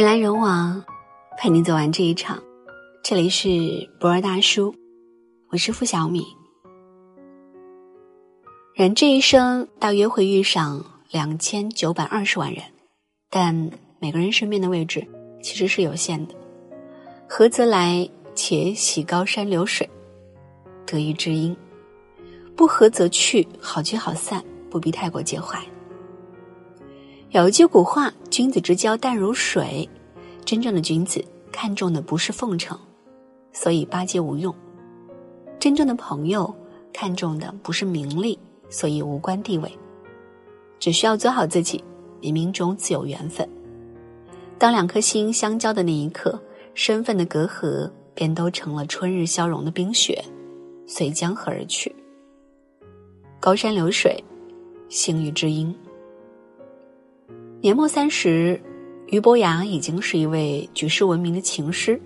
人来人往，陪你走完这一场。这里是博尔大叔，我是付小米。人这一生大约会遇上两千九百二十万人，但每个人身边的位置其实是有限的。合则来，且喜高山流水，得意知音；不合则去，好聚好散，不必太过介怀。有一句古话：“君子之交淡如水。”真正的君子看重的不是奉承，所以巴结无用；真正的朋友看重的不是名利，所以无关地位。只需要做好自己，冥冥中自有缘分。当两颗心相交的那一刻，身份的隔阂便都成了春日消融的冰雪，随江河而去。高山流水，幸遇知音。年末三十，俞伯牙已经是一位举世闻名的情诗，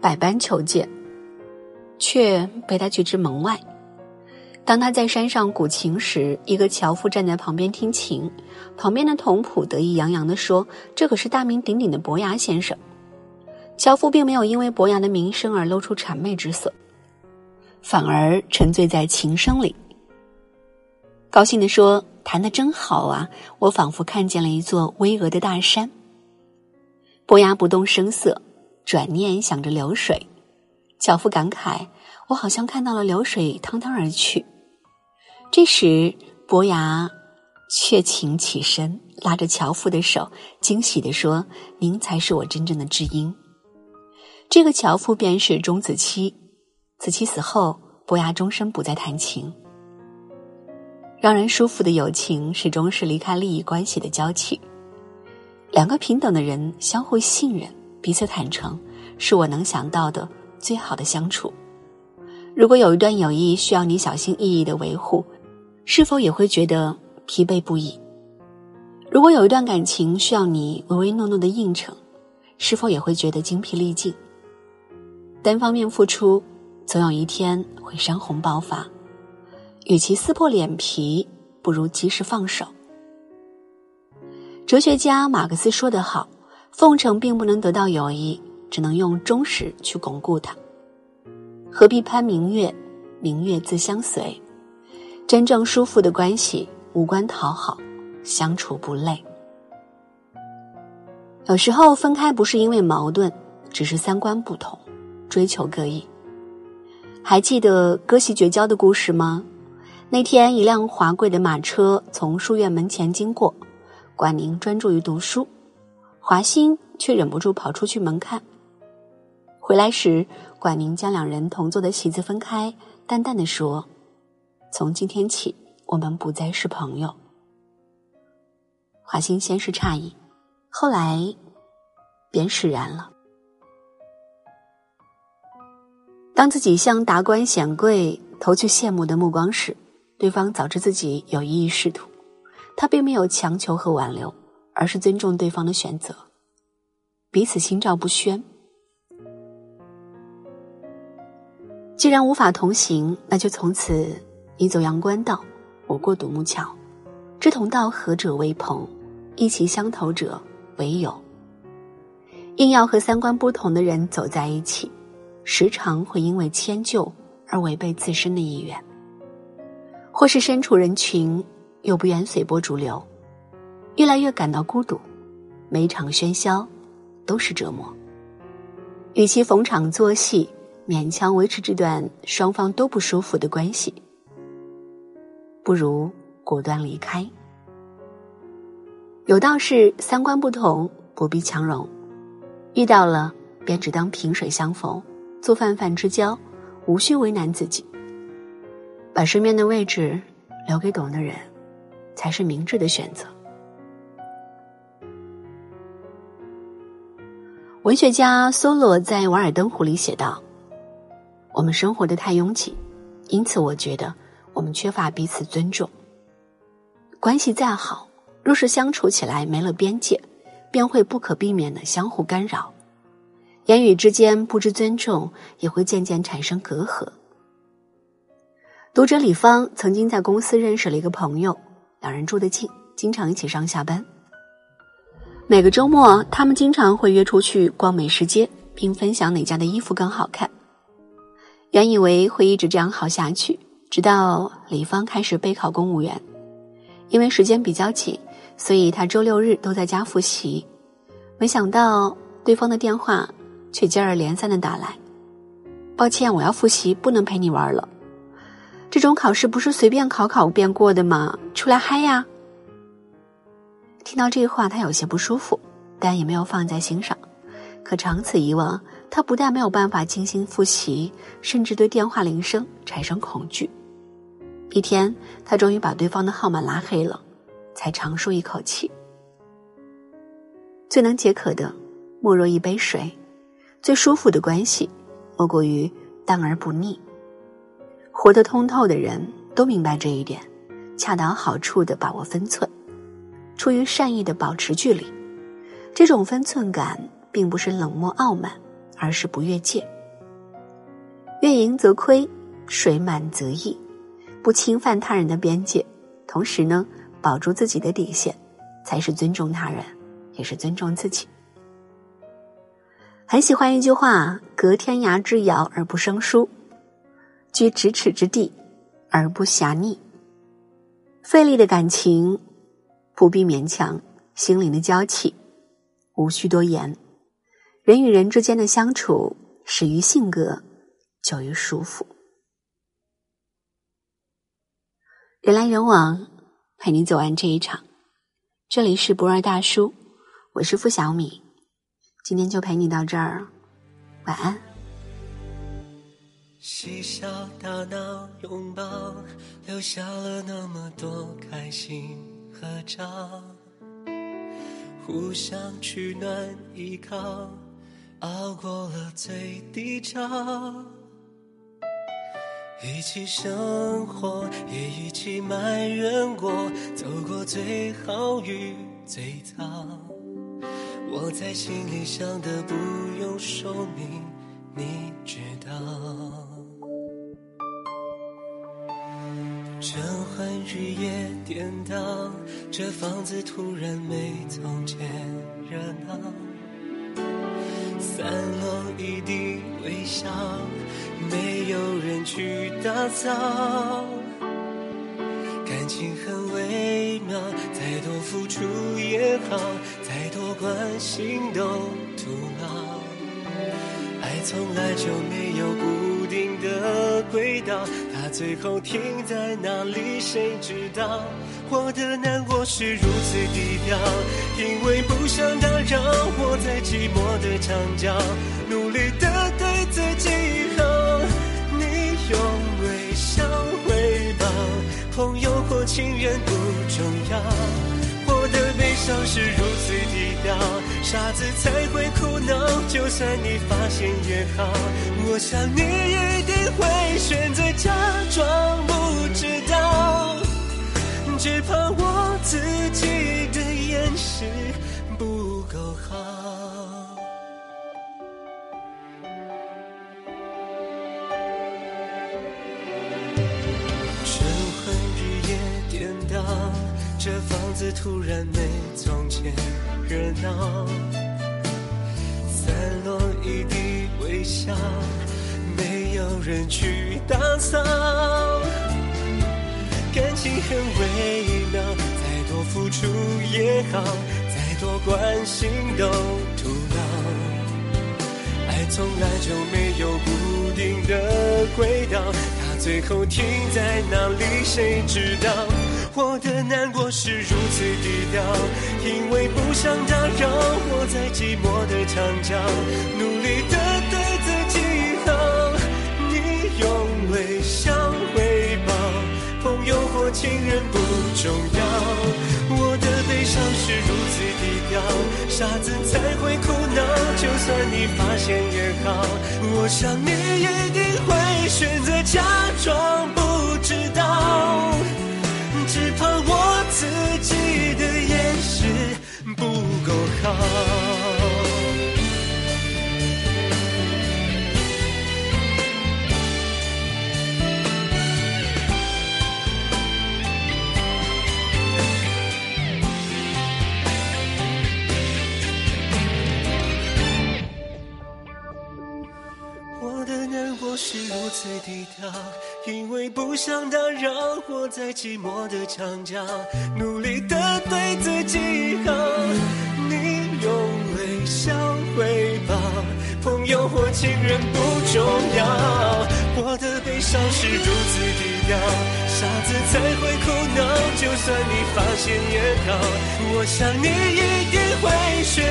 百般求见，却被他拒之门外。当他在山上鼓琴时，一个樵夫站在旁边听琴，旁边的童仆得意洋洋地说：“这可是大名鼎鼎的伯牙先生。”樵夫并没有因为伯牙的名声而露出谄媚之色，反而沉醉在琴声里，高兴地说。弹得真好啊！我仿佛看见了一座巍峨的大山。伯牙不动声色，转念想着流水。樵夫感慨：“我好像看到了流水汤汤而去。”这时，伯牙却请起身，拉着樵夫的手，惊喜地说：“您才是我真正的知音。”这个樵夫便是钟子期。子期死后，伯牙终身不再弹琴。让人舒服的友情，始终是离开利益关系的交契。两个平等的人相互信任、彼此坦诚，是我能想到的最好的相处。如果有一段友谊需要你小心翼翼的维护，是否也会觉得疲惫不已？如果有一段感情需要你唯唯诺诺的应承，是否也会觉得精疲力尽？单方面付出，总有一天会山洪爆发。与其撕破脸皮，不如及时放手。哲学家马克思说得好：“奉承并不能得到友谊，只能用忠实去巩固它。何必攀明月？明月自相随。真正舒服的关系，无关讨好，相处不累。有时候分开不是因为矛盾，只是三观不同，追求各异。还记得割席绝交的故事吗？”那天，一辆华贵的马车从书院门前经过，管宁专注于读书，华歆却忍不住跑出去门看。回来时，管宁将两人同坐的席子分开，淡淡的说：“从今天起，我们不再是朋友。”华歆先是诧异，后来便释然了。当自己向达官显贵投去羡慕的目光时，对方早知自己有意意试图，他并没有强求和挽留，而是尊重对方的选择，彼此心照不宣。既然无法同行，那就从此你走阳关道，我过独木桥，志同道合者为朋，意气相投者为友。硬要和三观不同的人走在一起，时常会因为迁就而违背自身的意愿。或是身处人群，又不愿随波逐流，越来越感到孤独，每场喧嚣都是折磨。与其逢场作戏，勉强维持这段双方都不舒服的关系，不如果断离开。有道是三观不同不必强融，遇到了便只当萍水相逢，做泛泛之交，无需为难自己。把身边的位置留给懂的人，才是明智的选择。文学家梭罗在《瓦尔登湖》里写道：“我们生活的太拥挤，因此我觉得我们缺乏彼此尊重。关系再好，若是相处起来没了边界，便会不可避免的相互干扰。言语之间不知尊重，也会渐渐产生隔阂。”读者李芳曾经在公司认识了一个朋友，两人住得近，经常一起上下班。每个周末，他们经常会约出去逛美食街，并分享哪家的衣服更好看。原以为会一直这样好下去，直到李芳开始备考公务员，因为时间比较紧，所以他周六日都在家复习。没想到对方的电话却接二连三的打来：“抱歉，我要复习，不能陪你玩了。这种考试不是随便考考便过的吗？出来嗨呀！”听到这话，他有些不舒服，但也没有放在心上。可长此以往，他不但没有办法精心复习，甚至对电话铃声产生恐惧。一天，他终于把对方的号码拉黑了，才长舒一口气。最能解渴的，莫若一杯水；最舒服的关系，莫过于淡而不腻。活得通透的人都明白这一点，恰到好处的把握分寸。出于善意的保持距离，这种分寸感并不是冷漠傲慢，而是不越界。月盈则亏，水满则溢，不侵犯他人的边界，同时呢，保住自己的底线，才是尊重他人，也是尊重自己。很喜欢一句话：“隔天涯之遥而不生疏，居咫尺之地而不狭腻。”费力的感情。不必勉强，心灵的交契，无需多言。人与人之间的相处，始于性格，久于舒服。人来人往，陪你走完这一场。这里是不二大叔，我是付小米，今天就陪你到这儿，晚安。嬉笑打闹拥抱，留下了那么多开心。合照，互相取暖依靠，熬过了最低潮。一起生活，也一起埋怨过，走过最好与最糟。我在心里想的不用说明，你知道。晨昏日夜颠倒，这房子突然没从前热闹。散落一地微笑，没有人去打扫。感情很微妙，再多付出也好，再多关心都徒劳。爱从来就没有固定的轨道。最后停在哪里？谁知道？我的难过是如此低调，因为不想打扰。我在寂寞的墙角，努力的对自己好。你用微笑回报，朋友或情人不重要。都是如此低调，傻子才会哭闹。就算你发现也好，我想你一定会选择假装不知道，只怕我自己的掩饰子突然没从前热闹。散落一地微笑，没有人去打扫。感情很微妙，再多付出也好，再多关心都徒劳。爱从来就没有固定的轨道，它最后停在哪里，谁知道？我的难过是如此低调，因为不想打扰。我在寂寞的墙角，努力的对自己好。你用微笑回报，朋友或情人不重要。我的悲伤是如此低调，傻子才会哭闹。就算你发现也好，我想你一定会选择假装不知道。我的难过是如此低调，因为不想打扰，活在寂寞的墙角，努力的对自己好。情人不重要，我的悲伤是如此低调，傻子才会哭闹，就算你发现也好，我想你一定会选